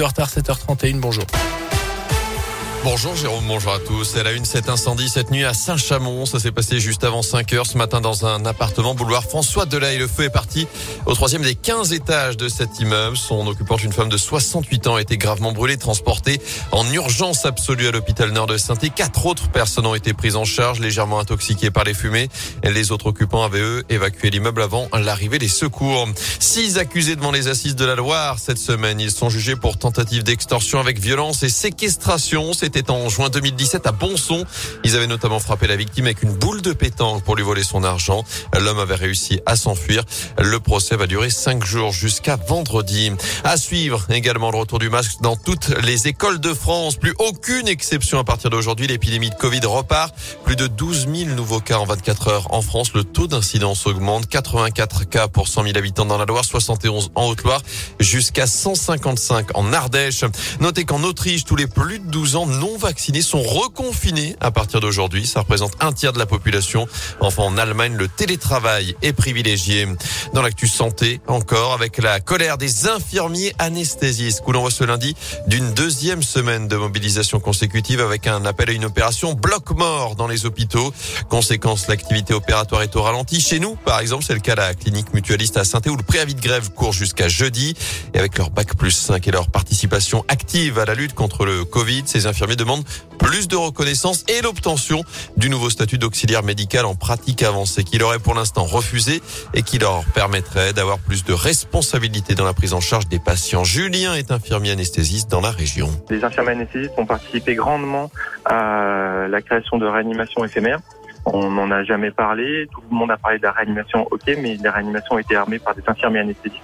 De retard 7h31, bonjour. Bonjour Jérôme, bonjour à tous. Elle a une cet incendie cette nuit à Saint-Chamond. Ça s'est passé juste avant 5 heures ce matin dans un appartement boulevard François Delay. Le feu est parti au troisième des 15 étages de cet immeuble. Son occupante, une femme de 68 ans, a été gravement brûlée, transportée en urgence absolue à l'hôpital nord de saint Quatre autres personnes ont été prises en charge, légèrement intoxiquées par les fumées. Les autres occupants avaient eux évacué l'immeuble avant l'arrivée des secours. Six accusés devant les assises de la Loire cette semaine. Ils sont jugés pour tentative d'extorsion avec violence et séquestration. C'était en juin 2017 à Bonson. Ils avaient notamment frappé la victime avec une boule de pétanque pour lui voler son argent. L'homme avait réussi à s'enfuir. Le procès va durer cinq jours jusqu'à vendredi. À suivre également le retour du masque dans toutes les écoles de France. Plus aucune exception à partir d'aujourd'hui. L'épidémie de Covid repart. Plus de 12 000 nouveaux cas en 24 heures en France. Le taux d'incidence augmente. 84 cas pour 100 000 habitants dans la Loire, 71 en Haute-Loire, jusqu'à 155 en Ardèche. Notez qu'en Autriche, tous les plus de 12 ans non vaccinés sont reconfinés à partir d'aujourd'hui. Ça représente un tiers de la population. Enfin, en Allemagne, le télétravail est privilégié. Dans l'actu santé, encore, avec la colère des infirmiers anesthésistes, où l'on voit ce lundi d'une deuxième semaine de mobilisation consécutive avec un appel à une opération bloc-mort dans les hôpitaux. Conséquence, l'activité opératoire est au ralenti. Chez nous, par exemple, c'est le cas à la clinique mutualiste à saint où le préavis de grève court jusqu'à jeudi. Et avec leur bac plus 5 et leur participation active à la lutte contre le Covid, ces infirmiers demande plus de reconnaissance et l'obtention du nouveau statut d'auxiliaire médical en pratique avancée qu'il aurait pour l'instant refusé et qui leur permettrait d'avoir plus de responsabilité dans la prise en charge des patients. Julien est infirmier anesthésiste dans la région. Les infirmiers anesthésistes ont participé grandement à la création de réanimation éphémère. On n'en a jamais parlé, tout le monde a parlé de la réanimation, ok, mais la réanimation a été armée par des infirmiers anesthésistes.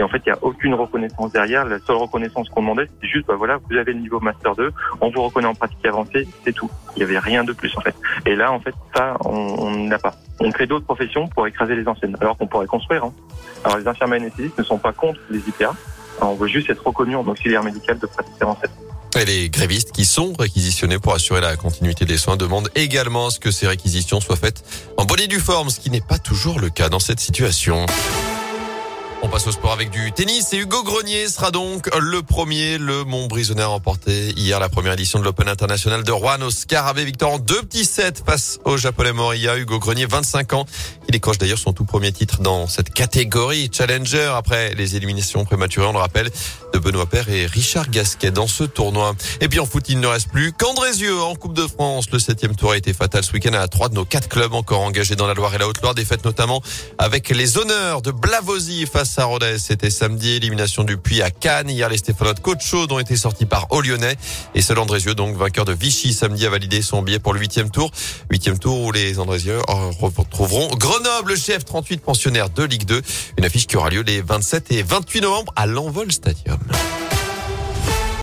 Et en fait, il n'y a aucune reconnaissance derrière. La seule reconnaissance qu'on demandait, c'était juste, bah voilà, vous avez le niveau Master 2, on vous reconnaît en pratique avancée, c'est tout. Il n'y avait rien de plus, en fait. Et là, en fait, ça, on n'a pas. On crée d'autres professions pour écraser les anciennes, alors qu'on pourrait construire. Hein. Alors, les infirmiers anesthésistes ne sont pas contre les IPA. on veut juste être reconnu en auxiliaire médical de pratique avancée. Et les grévistes qui sont réquisitionnés pour assurer la continuité des soins demandent également à ce que ces réquisitions soient faites en bonne et due forme, ce qui n'est pas toujours le cas dans cette situation. On passe au sport avec du tennis et Hugo Grenier sera donc le premier. Le Montbrisonnais a remporté hier la première édition de l'Open International de Rouen. Oscar avait victoire en deux petits sets face au Japonais Moriya. Hugo Grenier, 25 ans. Il décroche d'ailleurs son tout premier titre dans cette catégorie Challenger après les éliminations prématurées, on le rappelle, de Benoît Père et Richard Gasquet dans ce tournoi. Et puis en foot, il ne reste plus qu'Andrézieux en Coupe de France. Le septième tour a été fatal ce week-end à trois de nos quatre clubs encore engagés dans la Loire et la Haute-Loire. Défaite notamment avec les honneurs de Blavozy face Rodez. C'était samedi, élimination du Puy à Cannes. Hier, les Stéphanois de Chaude ont été sortis par au Lyonnais. Et seul Andrézieux, donc vainqueur de Vichy samedi, a validé son billet pour le huitième tour. Huitième tour où les Andrézieux retrouveront Grenoble, chef 38 pensionnaire de Ligue 2. Une affiche qui aura lieu les 27 et 28 novembre à l'Envol Stadium.